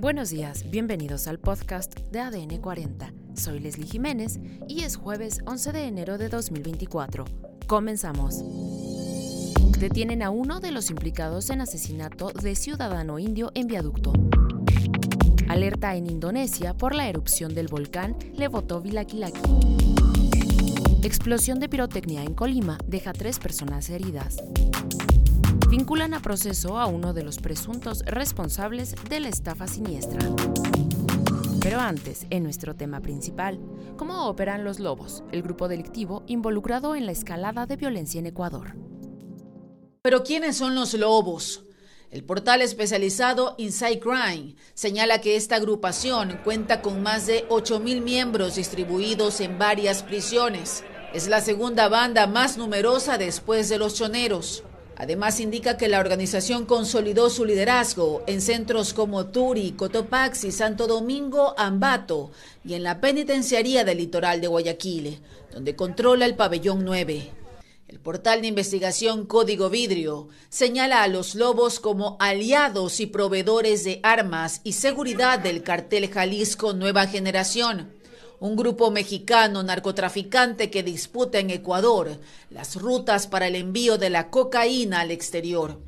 Buenos días, bienvenidos al podcast de ADN 40. Soy Leslie Jiménez y es jueves 11 de enero de 2024. Comenzamos. Detienen a uno de los implicados en asesinato de ciudadano indio en viaducto. Alerta en Indonesia por la erupción del volcán Levotovilakilaki. Explosión de pirotecnia en Colima deja tres personas heridas vinculan a proceso a uno de los presuntos responsables de la estafa siniestra. Pero antes, en nuestro tema principal, ¿cómo operan los lobos, el grupo delictivo involucrado en la escalada de violencia en Ecuador? Pero ¿quiénes son los lobos? El portal especializado Inside Crime señala que esta agrupación cuenta con más de 8.000 miembros distribuidos en varias prisiones. Es la segunda banda más numerosa después de los choneros. Además, indica que la organización consolidó su liderazgo en centros como Turi, Cotopaxi, Santo Domingo, Ambato y en la penitenciaría del litoral de Guayaquil, donde controla el pabellón 9. El portal de investigación Código Vidrio señala a los lobos como aliados y proveedores de armas y seguridad del cartel Jalisco Nueva Generación un grupo mexicano narcotraficante que disputa en Ecuador las rutas para el envío de la cocaína al exterior.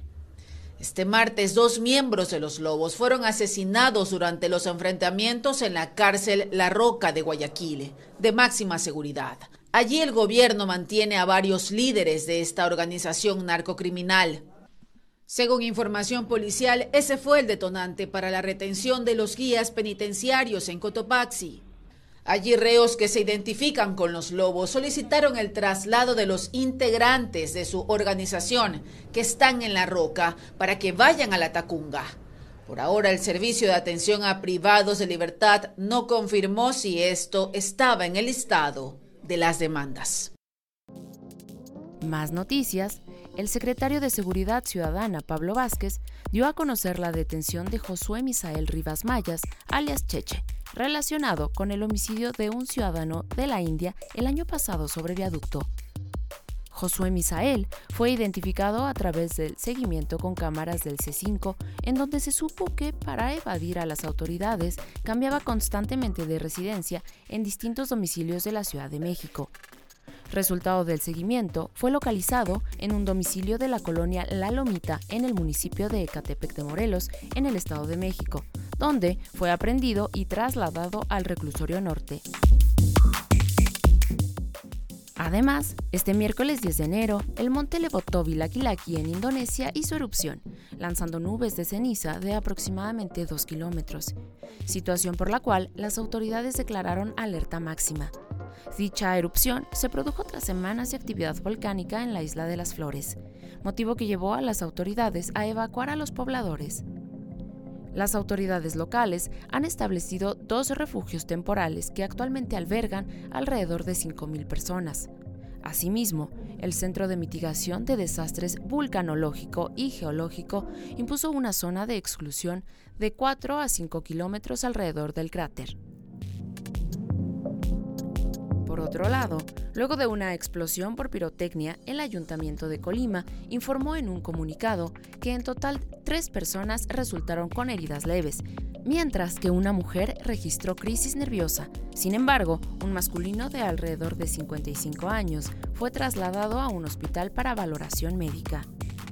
Este martes, dos miembros de los Lobos fueron asesinados durante los enfrentamientos en la cárcel La Roca de Guayaquil, de máxima seguridad. Allí el gobierno mantiene a varios líderes de esta organización narcocriminal. Según información policial, ese fue el detonante para la retención de los guías penitenciarios en Cotopaxi. Allí reos que se identifican con los lobos solicitaron el traslado de los integrantes de su organización que están en la roca para que vayan a la Tacunga. Por ahora el Servicio de Atención a Privados de Libertad no confirmó si esto estaba en el listado de las demandas. Más noticias. El secretario de Seguridad Ciudadana, Pablo Vázquez, dio a conocer la detención de Josué Misael Rivas Mayas, alias Cheche, relacionado con el homicidio de un ciudadano de la India el año pasado sobre viaducto. Josué Misael fue identificado a través del seguimiento con cámaras del C5, en donde se supo que para evadir a las autoridades cambiaba constantemente de residencia en distintos domicilios de la Ciudad de México. Resultado del seguimiento, fue localizado en un domicilio de la colonia La Lomita en el municipio de Ecatepec de Morelos, en el Estado de México, donde fue aprendido y trasladado al reclusorio norte. Además, este miércoles 10 de enero, el monte Levotovilakilaki en Indonesia hizo erupción, lanzando nubes de ceniza de aproximadamente 2 kilómetros, situación por la cual las autoridades declararon alerta máxima. Dicha erupción se produjo tras semanas de actividad volcánica en la isla de las Flores, motivo que llevó a las autoridades a evacuar a los pobladores. Las autoridades locales han establecido dos refugios temporales que actualmente albergan alrededor de 5.000 personas. Asimismo, el Centro de Mitigación de Desastres Vulcanológico y Geológico impuso una zona de exclusión de 4 a 5 kilómetros alrededor del cráter. Por otro lado, luego de una explosión por pirotecnia, el Ayuntamiento de Colima informó en un comunicado que en total tres personas resultaron con heridas leves, mientras que una mujer registró crisis nerviosa. Sin embargo, un masculino de alrededor de 55 años fue trasladado a un hospital para valoración médica.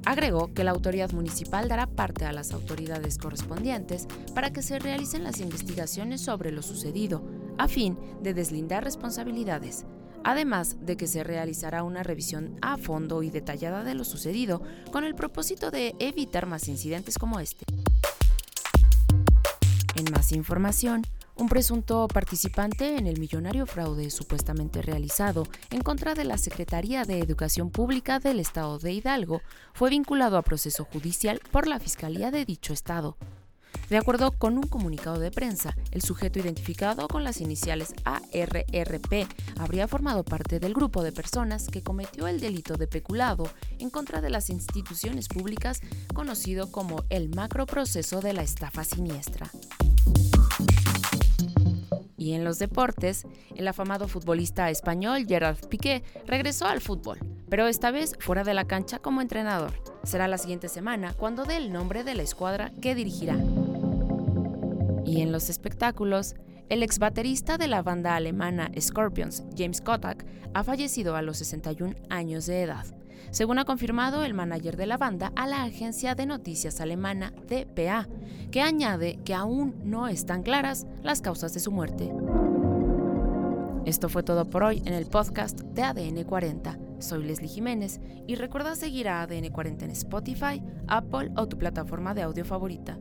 Agregó que la autoridad municipal dará parte a las autoridades correspondientes para que se realicen las investigaciones sobre lo sucedido, a fin de deslindar responsabilidades, además de que se realizará una revisión a fondo y detallada de lo sucedido con el propósito de evitar más incidentes como este. En más información, un presunto participante en el millonario fraude supuestamente realizado en contra de la Secretaría de Educación Pública del Estado de Hidalgo fue vinculado a proceso judicial por la Fiscalía de dicho estado. De acuerdo con un comunicado de prensa, el sujeto identificado con las iniciales ARRP habría formado parte del grupo de personas que cometió el delito de peculado en contra de las instituciones públicas conocido como el macroproceso de la estafa siniestra. Y en los deportes, el afamado futbolista español Gerard Piqué regresó al fútbol, pero esta vez fuera de la cancha como entrenador. Será la siguiente semana cuando dé el nombre de la escuadra que dirigirá. Y en los espectáculos, el ex baterista de la banda alemana Scorpions, James Kotak, ha fallecido a los 61 años de edad, según ha confirmado el manager de la banda a la agencia de noticias alemana DPA, que añade que aún no están claras las causas de su muerte. Esto fue todo por hoy en el podcast de ADN 40. Soy Leslie Jiménez y recuerda seguir a ADN 40 en Spotify, Apple o tu plataforma de audio favorita.